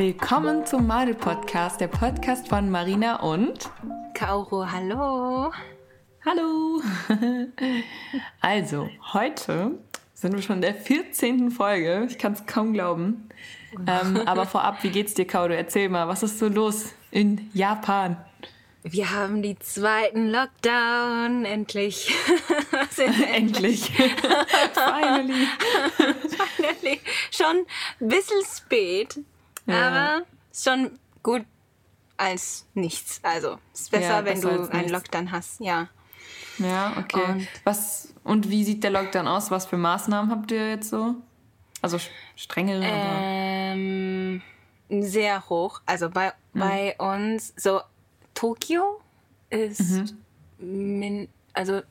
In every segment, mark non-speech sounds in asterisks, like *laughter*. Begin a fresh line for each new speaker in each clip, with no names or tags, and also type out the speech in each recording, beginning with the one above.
Willkommen zum Made Podcast, der Podcast von Marina und
Kauro. Hallo.
Hallo. *laughs* Also, heute sind wir schon in der 14. Folge. Ich kann es kaum glauben. Ähm, *laughs* aber vorab, wie geht's dir, Kauro? Erzähl mal, was ist so los in Japan?
Wir haben die zweiten Lockdown, endlich. *laughs*
endlich. Finally.
Finally. Schon ein bisschen spät, ja. aber schon gut als nichts. Also, es ist besser, ja, wenn du einen Lockdown hast, ja.
Ja, okay. Und, Was, und wie sieht der Lockdown aus? Was für Maßnahmen habt ihr jetzt so? Also strengere?
Ähm, sehr hoch. Also bei, mhm. bei uns so Tokio ist mhm. min, also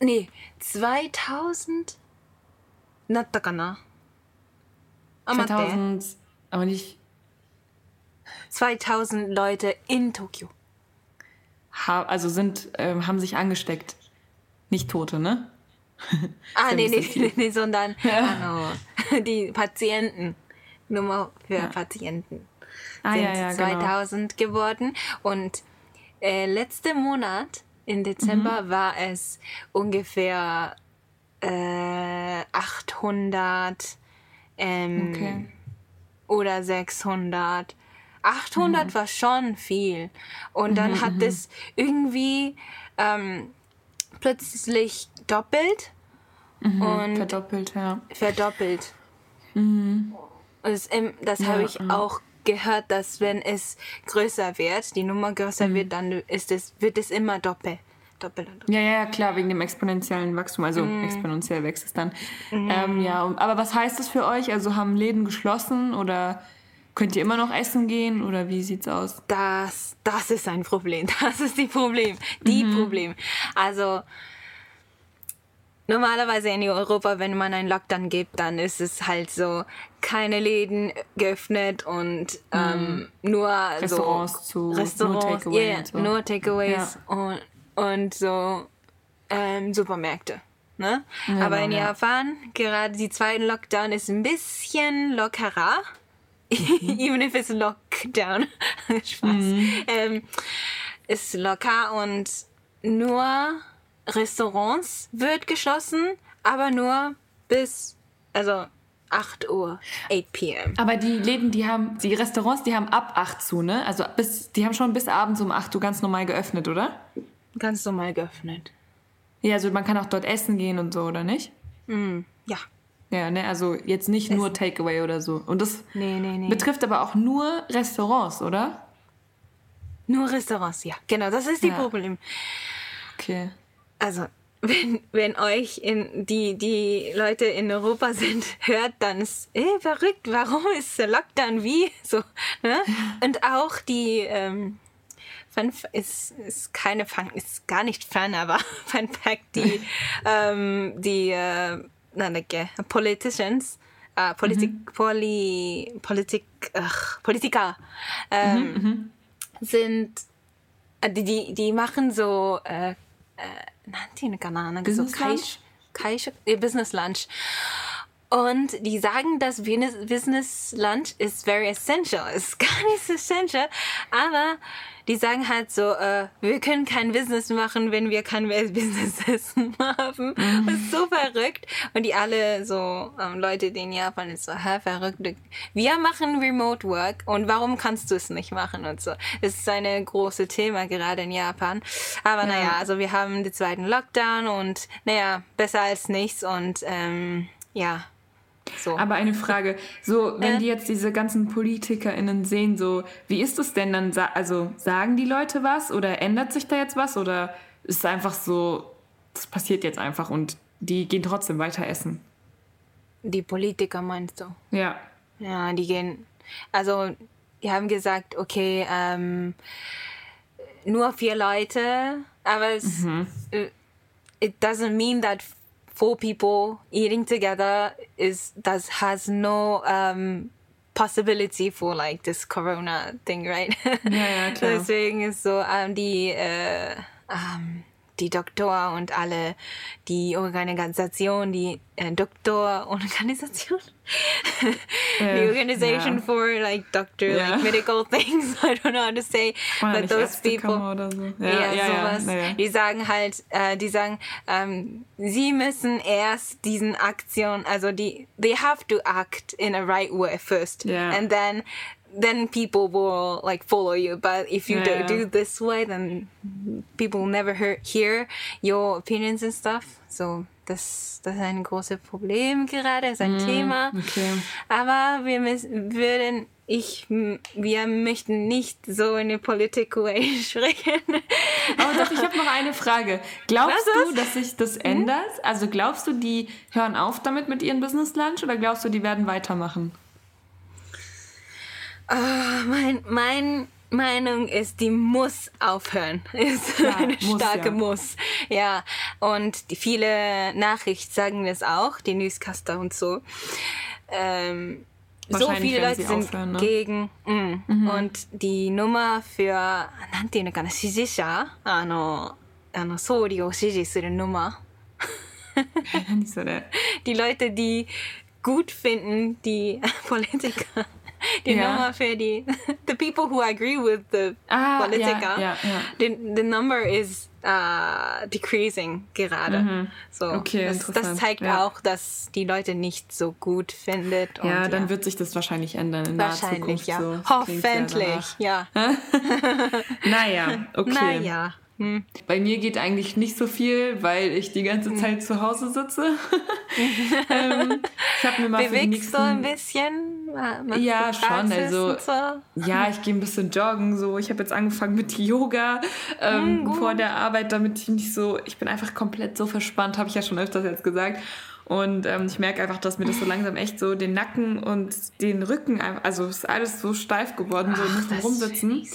nee 2000 natta kana
2000 aber nicht
2000 Leute in Tokio
ha, also sind ähm, haben sich angesteckt nicht Tote ne *laughs*
ah nee nee, nee nee sondern ja. oh, *laughs* die Patienten Nummer für ja. Patienten ah, sind ja, ja, 2000 genau. geworden. Und äh, letzten Monat, im Dezember, mhm. war es ungefähr äh, 800 ähm, okay. Oder 600. 800 mhm. war schon viel. Und dann mhm, hat es irgendwie ähm, plötzlich doppelt.
Mhm, und verdoppelt, ja.
Verdoppelt. Mhm. Das, das ja, habe ich ja. auch gehört, dass wenn es größer wird, die Nummer größer mhm. wird, dann ist es, wird es immer doppelt. Doppelt, doppelt.
Ja, ja, klar, wegen dem exponentiellen Wachstum. Also mm. exponentiell wächst es dann. Mm. Ähm, ja, aber was heißt das für euch? Also haben Läden geschlossen oder könnt ihr immer noch essen gehen oder wie sieht's aus?
Das, das ist ein Problem. *laughs* Das ist die Problem. Die mhm. Problem. Also normalerweise in Europa, wenn man einen Lockdown gibt, dann ist es halt so, keine Läden geöffnet und ähm, mm. nur
Restaurants
so
zu Restaurants, nur Takeaway
yeah, so. nur Takeaways ja. und, und so ähm, Supermärkte. Ne? Ja, Aber in Japan, gerade die zweite Lockdown ist ein bisschen lockerer. Mhm. *laughs* Even if it's Lockdown. *laughs* Spaß. Mhm. Ähm, ist locker und nur Restaurants wird geschlossen, aber nur bis, also 8 Uhr, 8 p.m.
Aber die Läden, die haben, die Restaurants, die haben ab 8 zu, ne? Also bis, die haben schon bis abends um 8 Uhr ganz normal geöffnet, oder?
Ganz normal geöffnet.
Ja, also man kann auch dort essen gehen und so, oder nicht?
Mm, ja.
Ja, ne, also jetzt nicht essen. nur Takeaway oder so. Und das
nee, nee, nee.
betrifft aber auch nur Restaurants, oder?
Nur Restaurants, ja. Genau, das ist die ja. Problem.
Okay
also wenn, wenn euch in die, die Leute in Europa sind, *laughs* hört, dann ist eh verrückt, warum ist der Lockdown wie? *laughs* So, ne? *laughs* Und auch die ähm, Fun ist, ist keine Fun, ist gar nicht Fun, aber *laughs* Fun Fact, die, *laughs* ähm, die äh, Politicians, äh, Politik, mhm. Poli, Politik, ach, Politiker ähm, mhm, mhm. sind, äh, die, die machen so äh, äh, Business so Lunch? Kaish, Business Lunch. Und die sagen, dass Business Lunch ist very essential. Ist gar nicht so essential, aber die sagen halt so, äh, wir können kein Business machen, wenn wir kein *laughs* Business haben. Mhm. Das ist so verrückt. Und die alle so, ähm, Leute, die in Japan ist so, hä, verrückt. Wir machen Remote Work und warum kannst du es nicht machen und so. Das ist ein großes Thema gerade in Japan. Aber ja. naja, also wir haben den zweiten Lockdown und naja, besser als nichts und ähm, ja, so.
Aber eine Frage, so wenn äh, die jetzt diese ganzen PolitikerInnen sehen, so wie ist es denn dann? Also sagen die Leute was oder ändert sich da jetzt was oder ist es einfach so, das passiert jetzt einfach und die gehen trotzdem weiter essen?
Die Politiker meinst du?
Ja.
Ja, die gehen, also die haben gesagt, okay, ähm, nur vier Leute, aber es, mhm. it doesn't mean that four people eating together is that has no um, possibility for like this Corona thing, right?
Klar.
Deswegen ist so ähm, die äh, ähm, die Doktor und alle die Organisation, die äh, Doktororganisation, *laughs* the organization
ja.
for like doctor,
Ja.
like medical things. *laughs* I don't know how to say,
War
but those
Ärztekammer
people.
So.
Ja,
ja,
sowas.
Ja.
Die sagen halt, äh, die sagen, ähm, sie müssen erst diesen Aktion, also die, they have to act in a right way first,
Ja.
and then then people will like follow you. But if you
Ja,
do,
ja.
do this way, then people will never hear, hear your opinions and stuff. So das, das ist ein großes Problem gerade, ist ein Thema.
Mhm, okay.
Aber wir müssen, würden, ich, wir möchten nicht so in Political Way sprechen.
Aber doch, ich habe noch eine Frage. Glaubst
Was,
du, dass sich das ändert? Also glaubst du, die hören auf damit mit ihren Business Lunch oder glaubst du, die werden weitermachen?
Ah, mein, mein Meinung ist, die muss aufhören. *laughs* Ist
Klar,
eine
muss,
starke
ja.
Muss. Ja, und die viele Nachrichten sagen das auch, die Newscaster und so. Ähm, so
Wahrscheinlich
viele
werden
Leute
sie
sind
aufhören, ne?
gegen. Mm. Und die Nummer für, なんていうのかな、支持者あの、あの総理を支持する Nummer.
Nicht so der. *laughs*
die Leute, die gut finden, die *laughs* Politiker. *laughs* Die
Ja.
Nummer für die, *laughs* the people who agree with the
Ah,
Politiker.
ja, ja, ja.
The, the number is uh, decreasing gerade. So,
Mhm. Okay,
das, das zeigt
Ja.
auch, dass die Leute nicht so gut findet. Und,
Ja, dann wird sich das wahrscheinlich ändern in
wahrscheinlich,
Zukunft.
ja.
So.
Hoffentlich, ja. *laughs*
Naja, okay.
Naja. Hm.
Bei mir geht eigentlich nicht so viel, weil ich die ganze Zeit zu Hause sitze. *laughs* ähm, ich habe mir mal für die
Bewegst
nächsten...
du ein bisschen? Machst
Ja, schon, also-
So?
Ja, ich gehe ein bisschen joggen. So, ich habe jetzt angefangen mit Yoga ähm, vor der Arbeit, damit ich nicht so, ich bin einfach komplett so verspannt, habe ich ja schon öfters jetzt gesagt. Und ähm, ich merke einfach, dass mir das so langsam echt so den Nacken und den Rücken, einfach- also es ist alles so steif geworden, so nur vom Rumsitzen.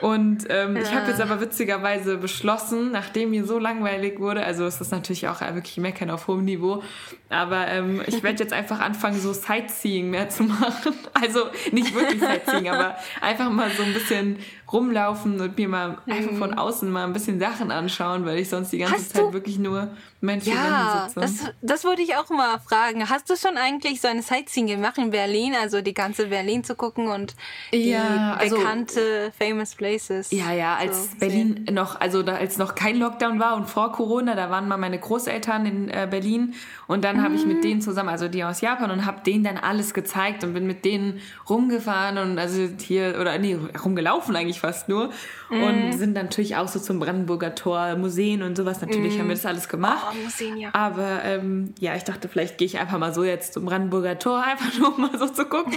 Und ähm, ich habe jetzt aber witzigerweise beschlossen, nachdem mir so langweilig wurde, also es ist natürlich auch wirklich Meckern auf hohem Niveau, aber ähm, ich *laughs* werde jetzt einfach anfangen, so Sightseeing mehr zu machen. *laughs* Also nicht wirklich Sightseeing, aber einfach mal so ein bisschen rumlaufen und mir mal einfach von außen mal ein bisschen Sachen anschauen, weil ich sonst die ganze
Hast
Zeit
du-
wirklich nur Menschen
Ja,
sitze.
das, das wollte ich auch mal fragen. Hast du schon eigentlich so eine Sightseeing gemacht in Berlin, also die ganze Berlin zu gucken und die
Ja, also-
bekannte famous places?
Ja, ja, als
so
Berlin noch, also da, als noch kein Lockdown war und vor Corona, da waren mal meine Großeltern in äh, Berlin und dann habe ich mit denen zusammen, also die aus Japan und habe denen dann alles gezeigt und bin mit denen rumgefahren und also hier, oder nee, rumgelaufen eigentlich fast nur und sind dann natürlich auch so zum Brandenburger Tor, Museen und sowas, natürlich haben wir das alles gemacht.
Oh, Museen, ja.
Aber ähm, ja, ich dachte, vielleicht gehe ich einfach mal so jetzt zum Brandenburger Tor, *laughs* einfach nur um mal so zu gucken,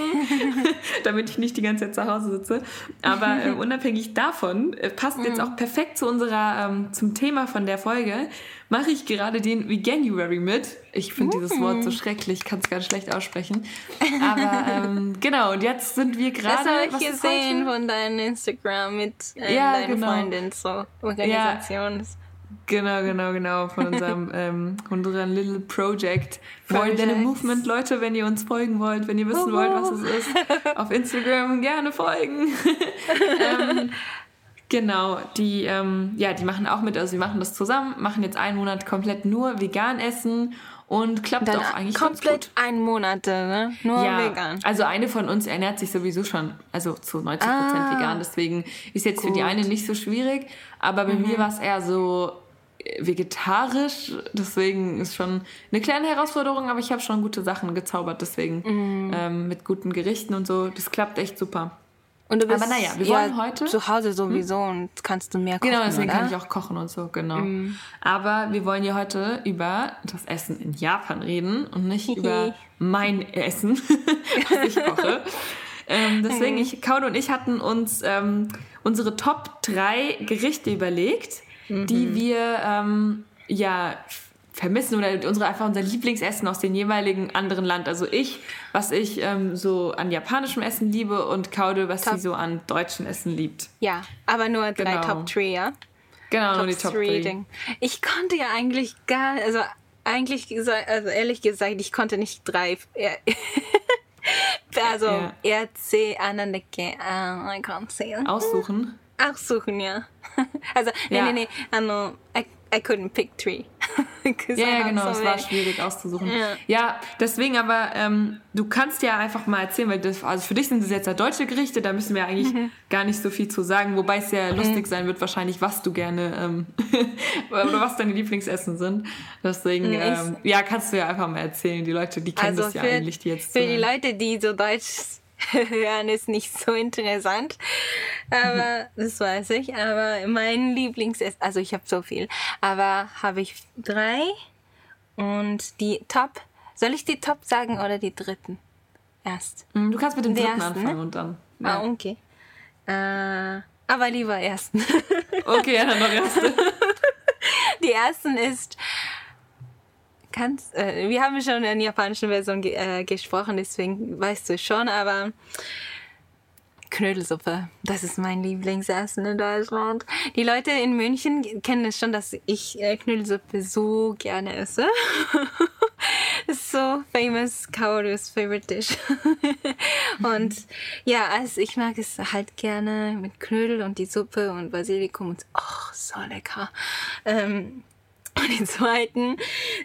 *laughs* damit ich nicht die ganze Zeit zu Hause sitze. Aber ähm, *laughs* unabhängig davon, äh, passt jetzt auch perfekt zu unserer, ähm, zum Thema von der Folge, mache ich gerade den Veganuary mit. Ich finde dieses Wort so schrecklich, ich kann es ganz schlecht aussprechen. Aber ähm, genau, und jetzt sind wir
Das
gerade.
habe ich gesehen von deinem Instagram mit äh,
Ja,
deiner
genau.
Freundin, so Organisation.
Genau, genau, genau. Von unserem, *laughs* ähm, unserem Little Project. A
Projects.
Movement, Leute, wenn ihr uns folgen wollt, wenn ihr wissen wollt, was es ist, *laughs* auf Instagram gerne folgen. *laughs* ähm, genau, die, ähm, ja, die machen auch mit, also wir machen das zusammen, machen jetzt einen Monat komplett nur vegan essen und klappt
Dann
auch eigentlich ganz
komplett
gut.
ein Monat, ne? Nur
Ja,
vegan.
also eine von uns ernährt sich sowieso schon, also zu 90 Prozent
Ah.
vegan. Deswegen ist jetzt für die
Gut.
eine nicht so schwierig. Aber bei mir war es eher so äh, vegetarisch. Deswegen ist schon eine kleine Herausforderung, aber ich habe schon gute Sachen gezaubert. Deswegen ähm, mit guten Gerichten und so. Das klappt echt super.
Und du bist
Aber naja, wir
ja
wollen heute-
zu Hause sowieso und kannst du mehr kochen,
Genau, deswegen
oder?
kann ich auch kochen und so, genau. Aber wir wollen ja heute über das Essen in Japan reden und nicht über mein Essen, *laughs* was ich koche. ähm, deswegen, ich, Kaun und ich hatten uns ähm, unsere Top 3 Gerichte überlegt, die wir ähm, ja vermissen oder unsere einfach unser Lieblingsessen aus dem jeweiligen anderen Land. Also ich, was ich ähm, so an japanischem Essen liebe und Kaude, was
Top.
sie so an deutschem Essen liebt.
Ja, aber nur drei
Genau.
Top 3, ja?
Genau, nur die
Top
Top 3.
3 Ding. Ich konnte ja eigentlich gar, also eigentlich also ehrlich gesagt, ich konnte nicht drei. *laughs* also
Ja.
RC, Anandeke, uh, I can't say it.
Aussuchen.
Aussuchen, ja. *laughs* Also, nee,
Ja.
nee, nee, ano, I, I couldn't pick three. *laughs*
ja, ja, genau, es war schwierig auszusuchen. Ja, ja deswegen aber, ähm, du kannst ja einfach mal erzählen, weil das, also für dich sind das jetzt ja deutsche Gerichte, da müssen wir eigentlich mhm. gar nicht so viel zu sagen, wobei es ja mhm. lustig sein wird, wahrscheinlich, was du gerne, ähm, *laughs* oder was deine Lieblingsessen sind. Deswegen, mhm. ähm, ja, kannst du ja einfach mal erzählen. Die Leute, die kennen also das ja für, eigentlich, die jetzt.
Für die Leute, die so Deutsch *laughs* hören ist nicht so interessant. Aber *laughs* das weiß ich. Aber mein Lieblingsessen, also ich habe so viel, aber habe ich drei und die Top. Soll ich die Top sagen oder die dritten? Erst.
Hm, du kannst mit dem dritten ersten, anfangen ne? und dann.
Ja. Ah, okay. Äh, aber lieber ersten.
okay, dann noch erste. *laughs*
Die ersten ist kannst, äh, wir haben schon in japanischen Version ge äh, gesprochen, deswegen weißt du schon, aber Knödelsuppe, das ist mein Lieblingsessen in Deutschland. Die Leute in München kennen es schon, dass ich äh, Knödelsuppe so gerne esse. *laughs* so famous, Kaoru's favorite dish. *laughs* und ja, also ich mag es halt gerne mit Knödel und die Suppe und Basilikum und oh, so lecker. Ähm, und *laughs* die zweiten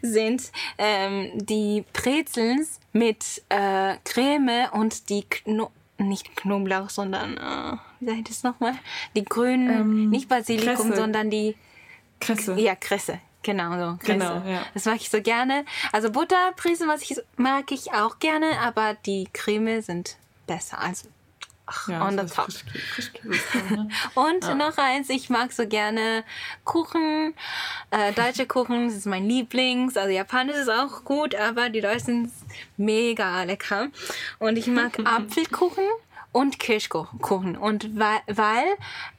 sind ähm, die Brezels mit äh, Creme und die Kno nicht Knoblauch, sondern äh, wie sage ich das nochmal? Die grünen, ähm, nicht Basilikum, Kresse. sondern die
Kresse.
Ja, Kresse. Genau, so. Kresse. Genau, ja. Das mag ich so gerne. Also Butterbresen, was ich mag ich auch gerne, aber die Creme sind besser. Also Ach, ja, on the top. Frisch, frisch ne? *laughs* Und ja. noch eins, ich mag so gerne Kuchen. Äh, deutsche Kuchen, das ist mein Lieblings. Also japanisch ist auch gut, aber die deutschen sind mega lecker. Und ich mag *laughs* Apfelkuchen und Kirschkuchen. Und weil, weil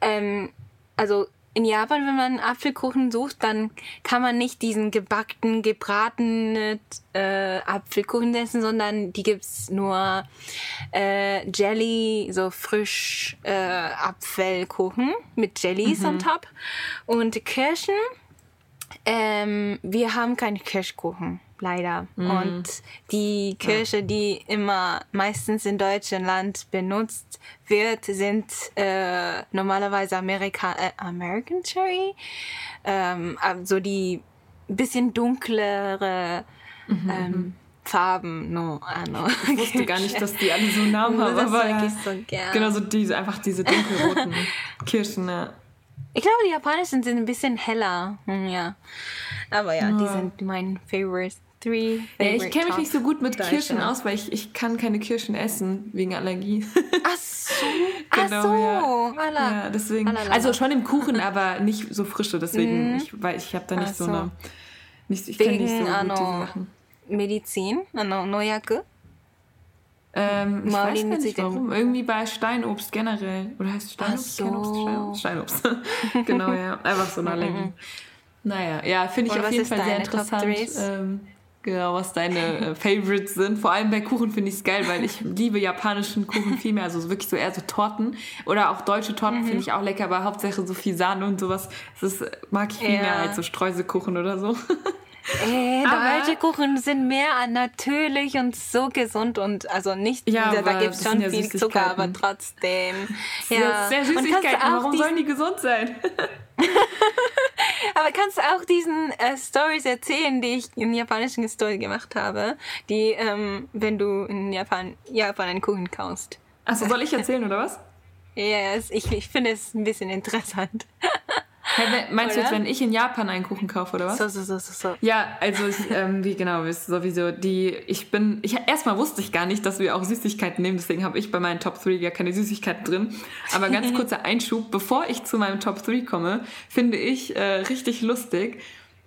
ähm, also in Japan, wenn man Apfelkuchen sucht, dann kann man nicht diesen gebackten, gebratenen äh, Apfelkuchen essen, sondern die gibt's nur äh, Jelly, so frisch äh, Apfelkuchen mit Jellies mhm. on top. Und Kirschen, ähm, wir haben keine Kirschkuchen leider. Mhm. Und die Kirche, die immer meistens in Deutschland benutzt wird, sind äh, normalerweise Amerika äh, American Cherry, ähm, also die bisschen dunklere mhm. ähm, mhm. Farben. No,
ah, no. Ich wusste gar nicht, dass die alle so Namen *laughs* haben, aber ja, so genau so diese, einfach diese dunkelroten *laughs* Kirschen. Ja.
Ich glaube, die japanischen sind ein bisschen heller. Hm, ja. Aber ja, ja. die sind mein Favorite. Three
ja, ich kenne mich nicht so gut mit Kirschen aus, weil ich, ich kann keine Kirschen essen wegen Allergie. *laughs*
Ach so. genau, Ach so.
Ja. ja deswegen. Also schon im Kuchen, aber nicht so frische. Deswegen, mm. ich, weil ich habe da nicht so. so eine. Nicht, ich kenne nicht so gut Sachen.
Medizin, ano, Noyaku?
Ähm, ich weiß nicht warum. Irgendwie bei Steinobst generell. Oder heißt es Steinobst? So. Steinobst. Steinobst. *laughs* genau, ja. Einfach so eine *laughs* Allergie. naja, ja, finde ich auf jeden Fall sehr interessant. Ähm, Genau, was deine äh, Favorites sind. Vor allem bei Kuchen finde ich es geil, weil ich liebe japanischen Kuchen viel mehr. Also wirklich so eher so Torten. Oder auch deutsche Torten mhm. finde ich auch lecker, aber hauptsächlich so viel Sahne und sowas. Das ist, mag ich viel ja. mehr als so Streuselkuchen oder so. *laughs*
Äh, deutsche Kuchen sind mehr natürlich und so gesund und also nicht, ja, da, da gibt es schon ja viel Zucker, aber trotzdem.
Ja, sehr Süßigkeiten, warum sollen die gesund sein? *laughs*
Aber kannst du auch diesen äh, Stories erzählen, die ich in japanischen Story gemacht habe, die, ähm, wenn du in Japan, Japan einen Kuchen kaufst?
Achso, soll ich *laughs* erzählen oder was?
Ja, yes, ich, ich finde es ein bisschen interessant. *laughs*
Hey, meinst oder? du jetzt, wenn ich in Japan einen Kuchen kaufe, oder was?
So, so, so, so. so.
Ja, also ich, ähm, wie genau, sowieso, die, ich bin, ich, erstmal wusste ich gar nicht, dass wir auch Süßigkeiten nehmen, deswegen habe ich bei meinen Top 3 ja keine Süßigkeiten drin. Aber ganz *laughs* kurzer Einschub, bevor ich zu meinem Top 3 komme, finde ich äh, richtig lustig,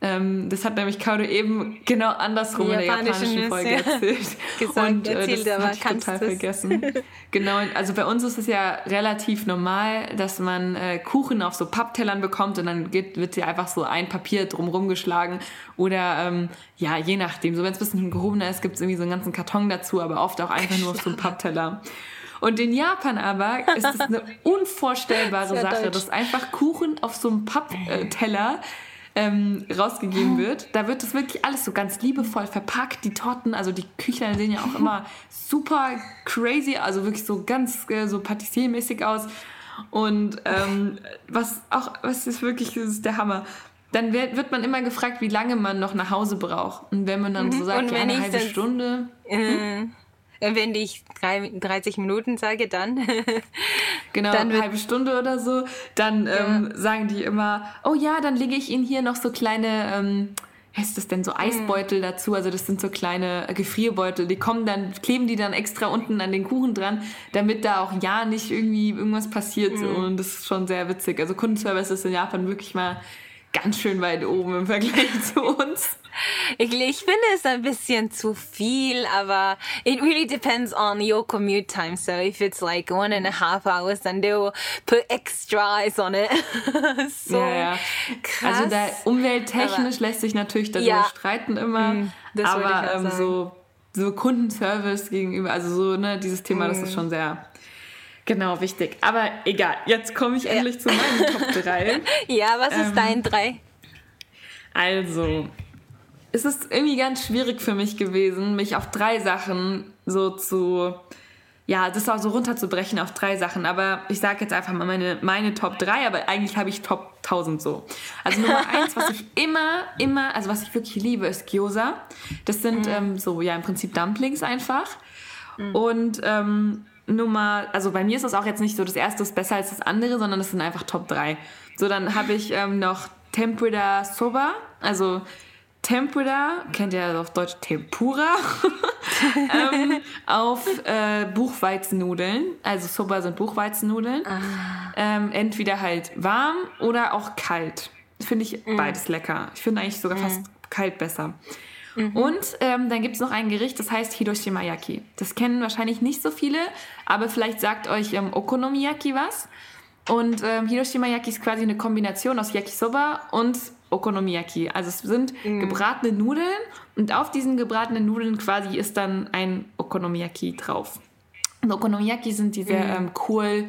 ähm, das hat nämlich Kaude eben genau andersrum in der japanischen Folge ja. erzählt. *laughs* Gesagt, und äh, erzählt, das hatte ich total vergessen. *laughs* genau, also bei uns ist es ja relativ normal, dass man äh, Kuchen auf so Papptellern bekommt und dann geht, wird ja einfach so ein Papier drumherum geschlagen oder ähm, ja, je nachdem. So wenn es ein bisschen gehobener ist, gibt es irgendwie so einen ganzen Karton dazu, aber oft auch einfach nur auf so einem Pappteller. Und in Japan aber ist es eine *laughs* unvorstellbare Sache, Deutsch. dass einfach Kuchen auf so einem Pappteller ähm, rausgegeben wird. Da wird das wirklich alles so ganz liebevoll verpackt. Die Torten, also die Küchlein sehen ja auch immer super crazy, also wirklich so ganz äh, so Patissier-mäßig aus. Und ähm, was auch, was ist wirklich, das ist der Hammer. dann wird, wird man immer gefragt, wie lange man noch nach Hause braucht. Und wenn man dann mhm. so sagt, ja, eine halbe Stunde.
Hm? Wenn ich 30 Minuten sage, dann. *laughs*
genau, dann eine halbe Stunde oder so. Dann ja. ähm, sagen die immer, oh ja, dann lege ich Ihnen hier noch so kleine. Ähm, heißt das denn so Eisbeutel mhm. dazu? Also das sind so kleine Gefrierbeutel. Die kommen dann, kleben die dann extra unten an den Kuchen dran, damit da auch ja nicht irgendwie irgendwas passiert. Mhm. Und das ist schon sehr witzig. Also Kundenservice ist in Japan wirklich mal ganz schön weit oben im Vergleich zu uns.
Ich, ich finde es ein bisschen zu viel, aber it really depends on your commute time. So if it's like one and a half hours, then they will put extra eyes on it. *laughs* so
ja, ja. krass. Also da umwelttechnisch aber, lässt sich natürlich darüber ja, streiten immer, mm, aber ähm, so so Kundenservice gegenüber, also so ne dieses Thema, mm. das ist mm. schon sehr Genau, wichtig. Aber egal, jetzt komme ich endlich zu meinen *laughs* Top 3.
Ja, was ist ähm, dein 3?
Also, es ist irgendwie ganz schwierig für mich gewesen, mich auf drei Sachen so zu, ja, das auch so runterzubrechen auf drei Sachen. Aber ich sage jetzt einfach mal meine, meine Top 3, aber eigentlich habe ich Top 1000 so. Also Nummer *laughs* eins, was ich immer, immer, also was ich wirklich liebe, ist Gyoza. Das sind mhm. ähm, so, ja, im Prinzip Dumplings einfach. Mhm. Und ähm, Nummer, also bei mir ist das auch jetzt nicht so, das erste ist besser als das andere, sondern es sind einfach Top 3. So, dann habe ich ähm, noch Tempura Soba, also Tempura, kennt ihr auf Deutsch Tempura, *laughs* ähm, auf äh, Buchweizennudeln. Also Soba sind Buchweizennudeln. Ah. Ähm, entweder halt warm oder auch kalt. Finde ich mm. beides lecker. Ich finde eigentlich sogar mm. fast kalt besser. Mhm. Und ähm, dann gibt es noch ein Gericht, das heißt Hiroshima Yaki. Das kennen wahrscheinlich nicht so viele, aber vielleicht sagt euch ähm, Okonomiyaki was. Und ähm, Hiroshima Yaki ist quasi eine Kombination aus Yakisoba und Okonomiyaki. Also es sind mm. gebratene Nudeln und auf diesen gebratenen Nudeln quasi ist dann ein Okonomiyaki drauf. Und Okonomiyaki sind diese mm. ähm, Kohl,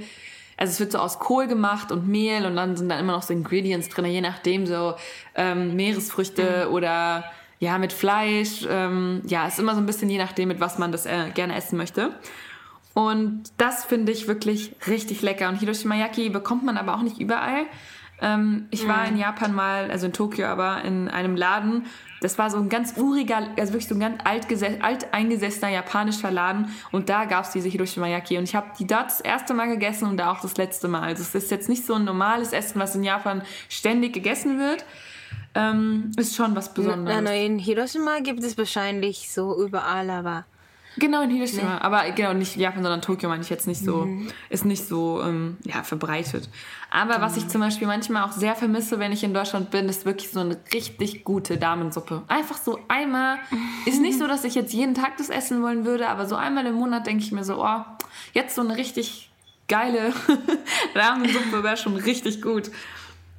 also es wird so aus Kohl gemacht und Mehl und dann sind da immer noch so Ingredients drin, je nachdem so ähm, Meeresfrüchte mm. oder ja mit Fleisch. Ähm, ja, ist immer so ein bisschen je nachdem, mit was man das äh, gerne essen möchte. Und das finde ich wirklich richtig lecker. Und Hiroshima Yaki bekommt man aber auch nicht überall. Ähm, ich war in Japan mal, also in Tokio, aber in einem Laden. Das war so ein ganz uriger, also wirklich so ein ganz alteingesessener japanischer Laden. Und da gab es diese Hiroshima Yaki. Und ich habe die dort das erste Mal gegessen und da auch das letzte Mal. Also es ist jetzt nicht so ein normales Essen, was in Japan ständig gegessen wird. Ähm, ist schon was Besonderes.
Na, in Hiroshima gibt es wahrscheinlich so überall, aber
Genau, in Hiroshima. Nee. Aber genau, nicht Japan, sondern Tokio meine ich jetzt nicht so, mhm. ist nicht so ähm, ja, verbreitet. Aber genau. was ich zum Beispiel manchmal auch sehr vermisse, wenn ich in Deutschland bin, ist wirklich so eine richtig gute Damensuppe. Einfach so einmal, ist nicht so, dass ich jetzt jeden Tag das essen wollen würde, aber so einmal im Monat denke ich mir so, oh, jetzt so eine richtig geile *laughs* Ramensuppe wäre schon richtig gut.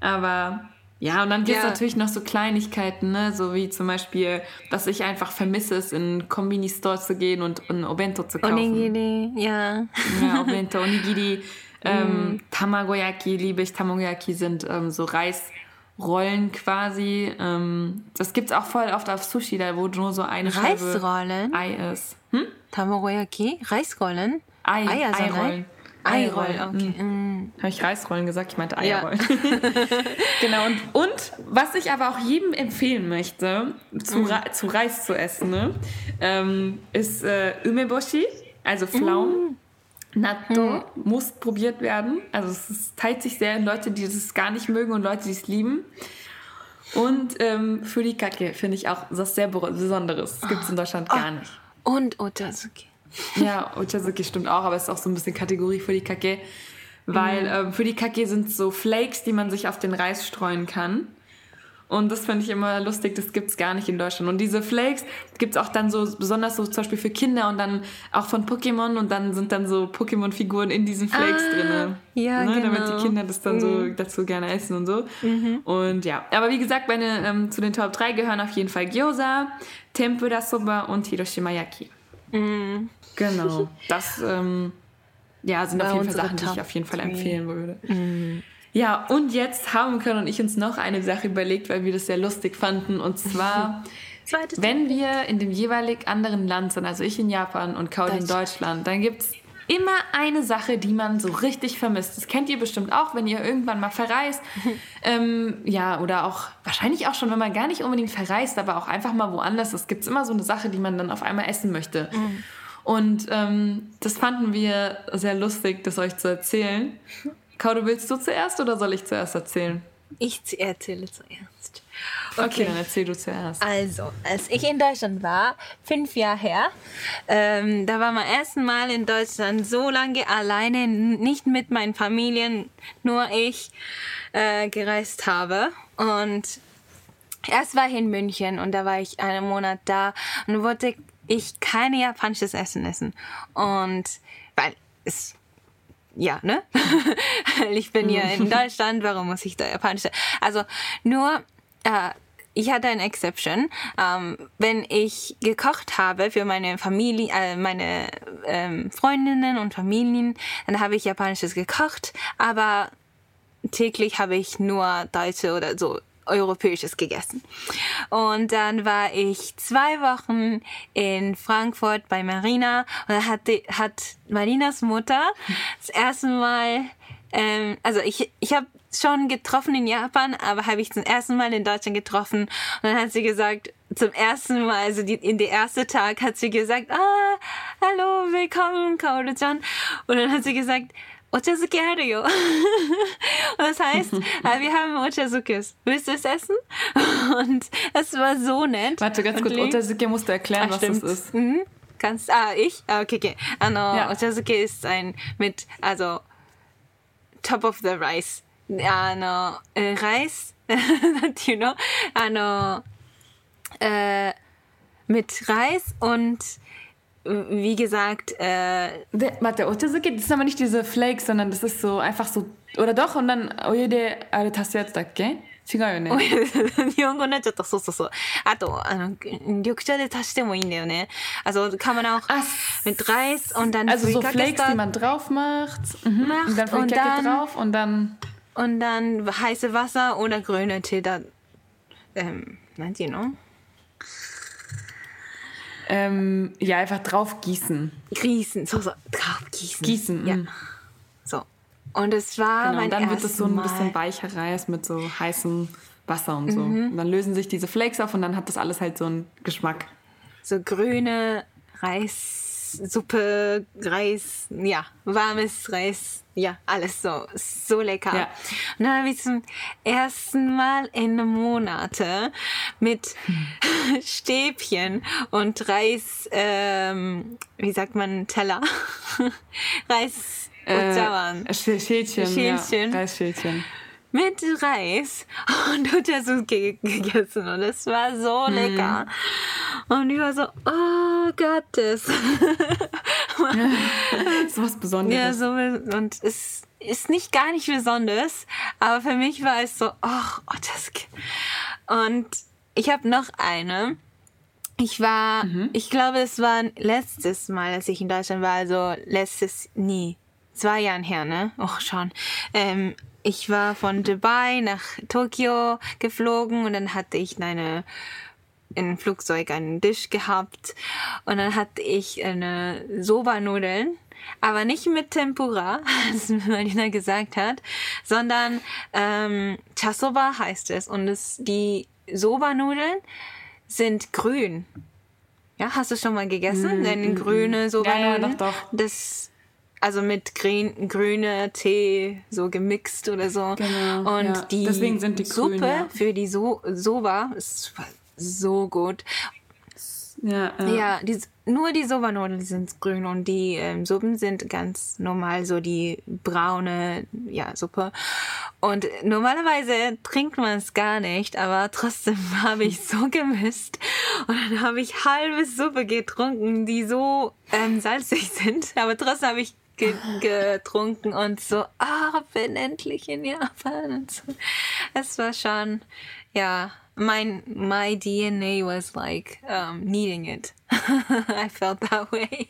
Aber ja, und dann gibt es ja. natürlich noch so Kleinigkeiten, ne? so wie zum Beispiel, dass ich einfach vermisse, es in Kombini-Store zu gehen und ein Obento zu kaufen.
Onigiri, ja.
Ja, Obento, Onigiri. *laughs* ähm, mm. Tamagoyaki liebe ich. Tamagoyaki sind ähm, so Reisrollen quasi. Ähm, das gibt es auch voll oft auf Sushi, da wo nur so eine
Reisrollen?
Scheibe Ei ist.
Hm? Tamagoyaki? Reisrollen?
Ei, Eier, Eirollen.
Eirollen, okay. Mhm.
Habe ich Reisrollen gesagt? Ich meinte Eierrollen. Ja. *laughs* genau. Und, und was ich aber auch jedem empfehlen möchte, zu, mhm. zu Reis zu essen, ne, ähm, ist äh, Umeboshi, also Pflaumen. Mhm. Natto mhm. muss probiert werden. Also es, es teilt sich sehr in Leute, die das gar nicht mögen und Leute, die es lieben. Und ähm, für die Kacke finde ich auch was sehr Besonderes. Das gibt es in Deutschland oh. gar nicht.
Und Otazuki.
Ja, Ochazuki stimmt auch, aber es ist auch so ein bisschen Kategorie für die Kake. Weil mhm. ähm, für die Kake sind so Flakes, die man sich auf den Reis streuen kann. Und das finde ich immer lustig, das gibt es gar nicht in Deutschland. Und diese Flakes gibt es auch dann so, besonders so zum Beispiel für Kinder und dann auch von Pokémon und dann sind dann so Pokémon-Figuren in diesen Flakes ah, drin.
Ja, ne, genau.
Damit die Kinder das dann mhm. so dazu gerne essen und so. Mhm. Und ja, aber wie gesagt, meine, ähm, zu den Top 3 gehören auf jeden Fall Gyoza, Tempura Soba und Hiroshima Yaki. Mhm. Genau. *laughs* Das ähm, ja, sind Bei auf jeden Fall Sachen, die ich auf jeden Fall empfehlen würde. Mhm. Ja, und jetzt haben Können und ich uns noch eine Sache überlegt, weil wir das sehr lustig fanden. Und zwar, *laughs* wenn wir in dem jeweilig anderen Land sind, also ich in Japan und Kaudi in Deutschland, dann gibt es immer eine Sache, die man so richtig vermisst. Das kennt ihr bestimmt auch, wenn ihr irgendwann mal verreist. *laughs* ähm, ja, oder auch wahrscheinlich auch schon, wenn man gar nicht unbedingt verreist, aber auch einfach mal woanders ist, gibt es immer so eine Sache, die man dann auf einmal essen möchte. Mhm. Und ähm, das fanden wir sehr lustig, das euch zu erzählen. Kaudo, willst du zuerst oder soll ich zuerst erzählen?
Ich erzähle zuerst.
Okay. okay, dann erzähl du zuerst.
Also, als ich in Deutschland war, fünf Jahre her, ähm, da war mein erstes Mal in Deutschland so lange alleine, nicht mit meinen Familien, nur ich äh, gereist habe. Und erst war ich in München und da war ich einen Monat da und wollte ich keine japanisches Essen essen. Und weil es ja, ne? ich bin ja in *laughs* Deutschland, warum muss ich da japanische? Also nur, äh, ich hatte eine Exception. Ähm, wenn ich gekocht habe für meine Familie, äh, meine ähm, Freundinnen und Familien, dann habe ich japanisches gekocht, aber täglich habe ich nur deutsche oder so Europäisches gegessen. Und dann war ich zwei Wochen in Frankfurt bei Marina und da hatte, hat Marinas Mutter das erste Mal, ähm, also ich, ich habe schon getroffen in Japan, aber habe ich zum ersten Mal in Deutschland getroffen und dann hat sie gesagt, zum ersten Mal, also die, in der erste Tag hat sie gesagt, ah, hallo, willkommen, Kaoru-chan. Und dann hat sie gesagt, Ochazuke haru Und das heißt, *laughs* äh, wir haben Ochazukes. Willst du es essen? *laughs* Und es war so nett.
Warte, ganz kurz, Ochazuke musst du erklären, ah, was stimmt. das ist.
Mhm. Kannst, ah, ich? Ah, okay, okay. Ano, ja. Ochazuke ist ein mit, also, top of the rice. Ano, äh, Reis, *laughs* you know, ano, äh, mit Reis und wie gesagt, äh,
Warte, Ochazuke, das sind aber nicht diese Flakes, sondern das ist so einfach so, oder doch? Und dann, oye de, あれ足すやつだっけ違うよね。
日本語になっちゃった。そうそうそう。あと、あの、緑茶で足してもいいんだよね。Also kann man auch Ach, mit Reis und dann
Also so Flakes, die man drauf macht. Mhm. macht und dann Frikake drauf und dann...
Und dann heiße Wasser oder grüne Tee da... Ähm, meint ihr noch?
Ähm, ja, einfach drauf gießen.
Gießen, so, so, drauf gießen.
Gießen,
ja. Mm. So. Und es war genau, mein
und dann wird es so ein bisschen weicher Reis mit so heißem Wasser und so. Mhm. Und dann lösen sich diese Flakes auf und dann hat das alles halt so einen Geschmack.
So grüne Reissuppe, Reis, ja, warmes Reis, ja, alles so, so lecker. Ja. Und dann habe ich zum ersten Mal in Monate mit *laughs* Stäbchen und Reis, ähm, wie sagt man, Teller? *laughs* Reis,
äh, Schälchen, Schälchen. Ja, Reisschälchen
mit Reis und Ochazuke gegessen und es war so hm. lecker. Und ich war so, oh Gottes.
so *laughs* was Besonderes.
Ja, so, und es ist nicht gar nicht besonders, aber für mich war es so, oh, Ochazuke. Und ich habe noch eine. Ich war, mhm. ich glaube, es war letztes Mal, als ich in Deutschland war, also letztes, nie, zwei Jahren her, ne? Och, schon. Ähm, ich war von Dubai nach Tokio geflogen und dann hatte ich eine im Flugzeug einen Tisch gehabt und dann hatte ich eine Soba-Nudeln, aber nicht mit Tempura, *laughs* was Marina gesagt hat, sondern ähm, Chasoba heißt es und es, die Soba-Nudeln sind grün. Ja, hast du schon mal gegessen? Mm, Denn grüne Soba-Nudeln. Ja, ja, doch, doch. Das also mit grün, grüner Tee so gemixt oder so. Genau, und ja. die,
Deswegen sind die
Suppe
grün, ja.
für die so Soba ist so gut. Ja, ja. ja die, nur die Soba-Nudeln sind grün und die ähm, Suppen sind ganz normal, so die braune ja, Suppe. Und normalerweise trinkt man es gar nicht, aber trotzdem *laughs* habe ich so gemisst. Und dann habe ich halbe Suppe getrunken, die so ähm, salzig *laughs* sind, aber trotzdem habe ich getrunken und so, ah, bin endlich in Japan. Und so. Es war schon, ja, mein, my DNA was like um, needing it. *laughs* I felt that way.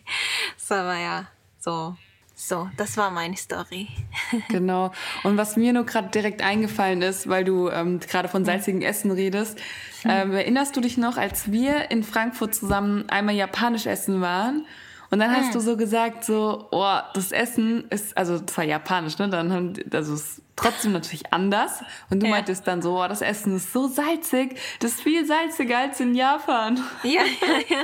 So, aber ja, so. So, das war meine Story. *laughs*
genau. Und was mir nur gerade direkt eingefallen ist, weil du ähm, gerade von salzigen Essen redest, ähm, erinnerst du dich noch, als wir in Frankfurt zusammen einmal japanisch essen waren? Und dann hast du so gesagt, so, oh, das Essen ist, also das war japanisch, ne? Dann haben, also es ist trotzdem natürlich anders. Und du
Ja.
meintest dann so, oh, das Essen ist so salzig, das ist viel salziger als in Japan.
Ja, ja, ja.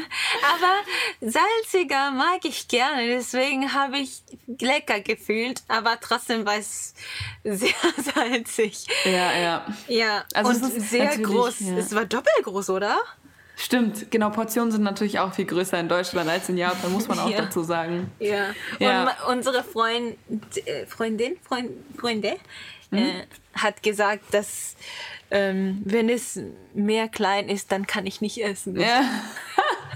Aber salziger mag ich gerne, deswegen habe ich lecker gefühlt, aber trotzdem war es sehr *laughs* salzig.
Ja, ja.
Ja,
Also
und sehr groß.
ja.
Es war doppelt groß, oder?
Stimmt, genau, Portionen sind natürlich auch viel größer in Deutschland als in Japan, muss man auch *laughs*
Ja.
dazu sagen.
Ja.
Ja.
Und unsere Freund, äh, Freundin, Freund, Freunde
Mhm.
äh, hat gesagt, dass ähm, wenn es mehr klein ist, dann kann ich nicht essen.
Ja.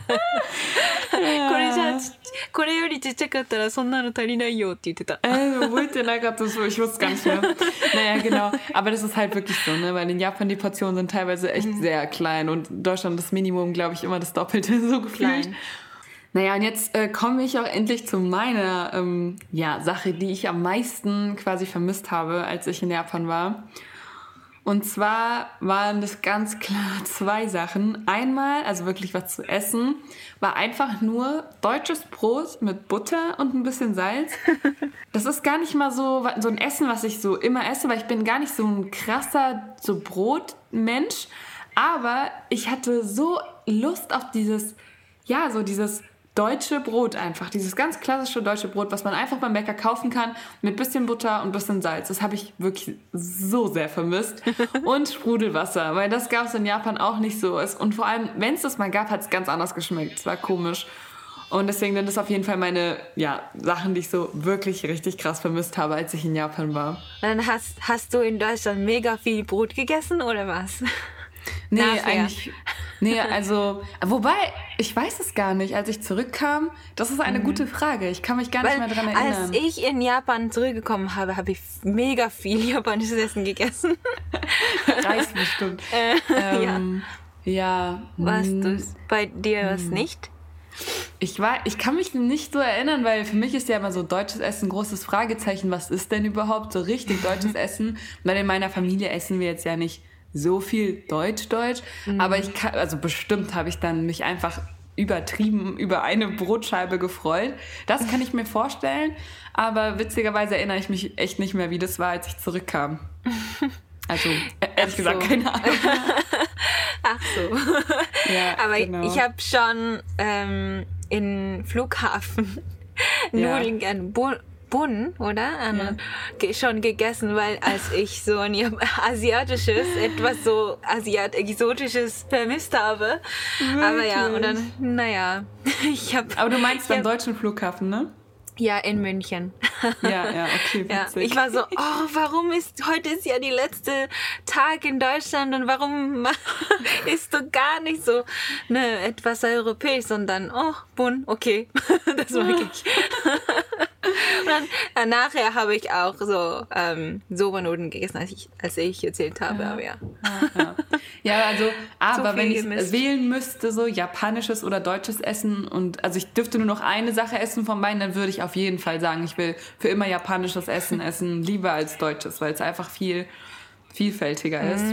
*laughs* *laughs*
これ*laughs* じゃあちこれよりちっちゃかったらそんなの足りないよって言ってた。
Äh, wollte da gerade so, ich wusste gar nicht mehr. *laughs* Naja, genau. Aber das ist halt wirklich so, ne? Weil in Japan die Portionen sind teilweise echt
Mhm.
sehr klein und in Deutschland das Minimum, glaube ich, immer das Doppelte *laughs* so gefühlt.
Klein.
Naja, und jetzt äh, komme ich auch endlich zu meiner ähm, ja, Sache, die ich am meisten quasi vermisst habe, als ich in Japan war. Und zwar waren das ganz klar *laughs* zwei Sachen. Einmal, also wirklich was zu essen, war einfach nur deutsches Brot mit Butter und ein bisschen Salz. *laughs* Das ist gar nicht mal so, so ein Essen, was ich so immer esse, weil ich bin gar nicht so ein krasser so Brotmensch. Aber ich hatte so Lust auf dieses, ja, so dieses deutsche Brot einfach. Dieses ganz klassische deutsche Brot, was man einfach beim Bäcker kaufen kann, mit bisschen Butter und bisschen Salz. Das habe ich wirklich so sehr vermisst. *laughs* Und Sprudelwasser, weil das gab es in Japan auch nicht so. Und vor allem, wenn es das mal gab, hat es ganz anders geschmeckt. Es war komisch. Und deswegen sind das auf jeden Fall meine ja, Sachen, die ich so wirklich richtig krass vermisst habe, als ich in Japan war.
Dann hast, hast du in Deutschland mega viel Brot gegessen oder was?
Nee,
Nachher.
eigentlich. Nee, also, wobei, ich weiß es gar nicht. Als ich zurückkam, das ist eine gute Frage. Ich kann mich gar nicht
Mhm. Weil
mehr dran erinnern.
als ich in Japan zurückgekommen habe, habe ich mega viel *laughs* japanisches Essen gegessen. *laughs*
Reis bestimmt. *laughs* ähm, ja.
Was
mm,
du bei dir was nicht?
Ich, war, ich kann mich nicht so erinnern, weil für mich ist ja immer so deutsches Essen ein großes Fragezeichen. Was ist denn überhaupt so richtig deutsches Essen? Weil in meiner Familie essen wir jetzt ja nicht so viel Deutsch-Deutsch. Aber ich kann, also bestimmt habe ich dann mich einfach übertrieben über eine Brotscheibe gefreut. Das kann ich mir vorstellen. Aber witzigerweise erinnere ich mich echt nicht mehr, wie das war, als ich zurückkam. *laughs* Also, ehrlich
Ach
gesagt,
so.
keine Ahnung. *laughs*
Ach so. *laughs*
Ja,
Aber
genau.
ich habe schon ähm, in Flughafen
Ja.
Nudeln Bu- Bun, oder? An, ge schon gegessen, weil als ich so ein *laughs* asiatisches, etwas so asiat exotisches vermisst habe. Aber ja, und dann, naja, *laughs* ich habe
Aber du meinst
Ja.
beim deutschen Flughafen, ne?
ja in München.
Ja, ja, okay, *laughs*
Ja, ich war so, oh, warum ist heute ist ja die letzte Tag in Deutschland und warum isst du gar nicht so ne, etwas europäisch, sondern oh, Bun, okay, das mag ich. Und dann äh, nachher habe ich auch so ähm, Sobernoten gegessen, als ich, als ich erzählt habe, aber ja.
Ja, ja also, *laughs* aber wenn ich
gemischt.
wählen müsste, so japanisches oder deutsches Essen und also ich dürfte nur noch eine Sache essen von beiden, dann würde ich auf jeden Fall sagen, ich will für immer japanisches Essen essen, lieber als deutsches, weil es einfach viel vielfältiger ist.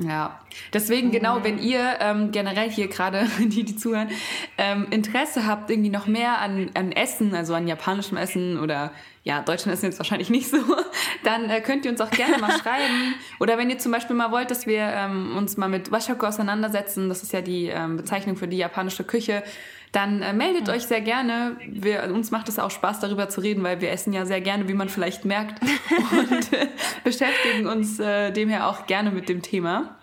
Ja, deswegen genau, wenn ihr ähm, generell hier gerade, *laughs* die, die zuhören, ähm, Interesse habt, irgendwie noch mehr an, an Essen, also an japanischem Essen oder ja, deutschen Essen jetzt wahrscheinlich nicht so, *laughs* dann äh, könnt ihr uns auch gerne mal *laughs* schreiben. Oder wenn ihr zum Beispiel mal wollt, dass wir ähm, uns mal mit Washoku auseinandersetzen, das ist ja die ähm, Bezeichnung für die japanische Küche, dann äh, meldet euch sehr gerne. Wir, uns macht es auch Spaß, darüber zu reden, weil wir essen ja sehr gerne, wie man vielleicht merkt. *laughs* Und äh, beschäftigen uns äh, demher auch gerne mit dem Thema.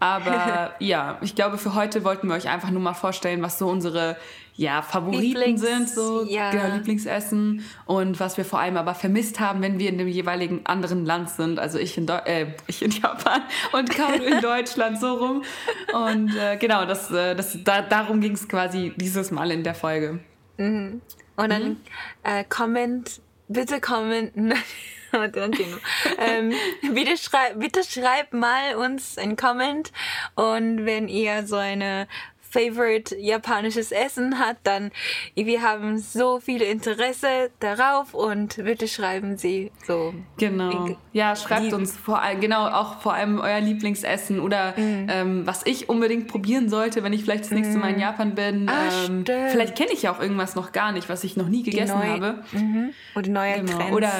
Aber *laughs* ja, ich glaube, für heute wollten wir euch einfach nur mal vorstellen, was so unsere ja, Favoriten
Lieblings-
sind, so
ja.
genau, Lieblingsessen und was wir vor allem aber vermisst haben, wenn wir in dem jeweiligen anderen Land sind. Also ich in, Deu äh, ich in *laughs* Japan und Kaum in *laughs* Deutschland so rum. Und äh, genau, das, äh, das, da, darum ging es quasi dieses Mal in der Folge.
Und dann äh, comment, bitte comment. *laughs* Warte, dann Tino. ähm, bitte, schrei bitte schreibt mal uns ein Comment und wenn ihr so eine favorite japanisches Essen hat, dann wir haben so viel Interesse darauf und bitte schreiben Sie so.
Genau. Ja, schreibt uns vor allem, genau, auch vor allem euer Lieblingsessen oder mm. ähm, was ich unbedingt probieren sollte, wenn ich vielleicht das nächste Mal in mm. Japan bin. Ah, ähm, vielleicht kenne ich ja auch irgendwas noch gar nicht, was ich noch nie gegessen neu, habe.
Mhm. Oder neue genau. Trends.
Oder,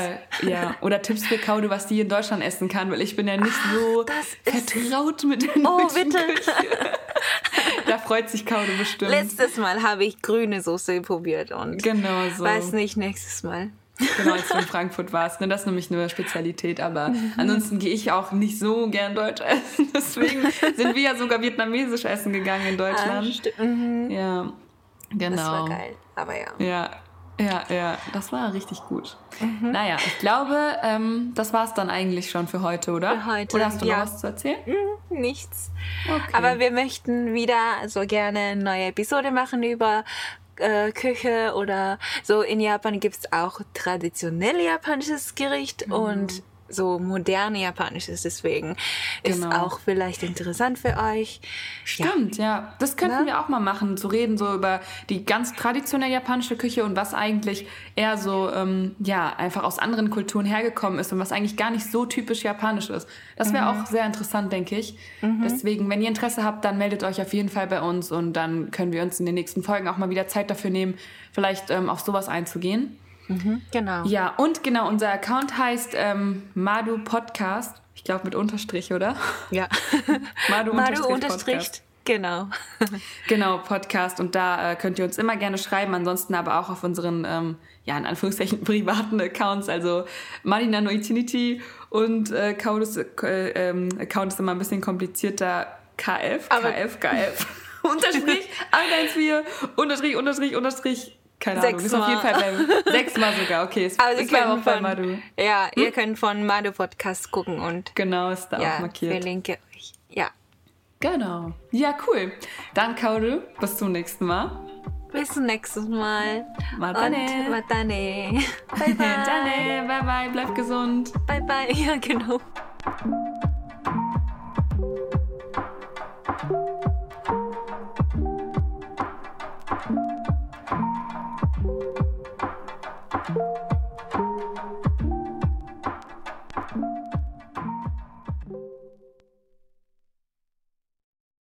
ja, oder Tipps für Kaude, was die in Deutschland essen kann, weil ich bin ja nicht ah, so vertraut mit der oh, bitte. *laughs* Da freut sich Kaude bestimmt.
Letztes Mal habe ich grüne Soße probiert und genau so. weiß nicht nächstes Mal.
Genau, als du in *laughs* Frankfurt warst. Ne? Das ist nämlich eine Spezialität. Aber mhm. ansonsten gehe ich auch nicht so gern Deutsch essen. *laughs* Deswegen sind wir ja sogar vietnamesisch essen gegangen in Deutschland. Ah, mhm. Ja, genau. Das
war geil, aber ja.
Ja, ja, ja, das war richtig gut. Mhm. Naja, ich glaube, ähm, das war es dann eigentlich schon für heute, oder?
Für heute.
Oder hast du ja. noch was zu erzählen?
Mhm, nichts. Okay. Aber wir möchten wieder so gerne eine neue Episode machen über äh, Küche oder so. In Japan gibt es auch traditionell japanisches Gericht mhm. und so moderne japanisches. Deswegen genau. ist auch vielleicht interessant für euch.
Stimmt, ja. ja. Das könnten Na? wir auch mal machen, zu reden so über die ganz traditionelle japanische Küche und was eigentlich eher so, ähm, ja, einfach aus anderen Kulturen hergekommen ist und was eigentlich gar nicht so typisch japanisch ist. Das wäre mhm. auch sehr interessant, denke ich. Mhm. Deswegen, wenn ihr Interesse habt, dann meldet euch auf jeden Fall bei uns und dann können wir uns in den nächsten Folgen auch mal wieder Zeit dafür nehmen, vielleicht ähm, auf sowas einzugehen.
Mhm, genau.
Ja, und genau, unser Account heißt ähm, Madu Podcast. Ich glaube mit Unterstrich, oder?
Ja. *laughs*
Madu, Madu
Unterstrich. Podcast. Genau. *laughs*
genau, Podcast. Und da äh, könnt ihr uns immer gerne schreiben. Ansonsten aber auch auf unseren, ähm, ja, in Anführungszeichen *laughs* privaten Accounts. Also Marina No Itinity und äh, Kaudus, äh, ähm, Account ist immer ein bisschen komplizierter. KF, aber KF, KF. unterstrich 114, Unterstrich, Unterstrich, Unterstrich keine sechs Ahnung, ist auf jeden Fall *laughs* sechsmal sogar, okay.
Ist, also ist auch von, Madu. Ja, hm? ihr könnt von Madu Podcast gucken und
genau ist da ja, auch markiert.
Verlinke euch. Ja.
Genau. Ja, cool. Dann Kaoru, bis zum nächsten Mal.
Bis zum nächsten Mal.
Matane.
Matane. *laughs* Bye bye. Matane.
Bye bye. Bleib gesund.
Bye bye. *laughs* Ja, genau.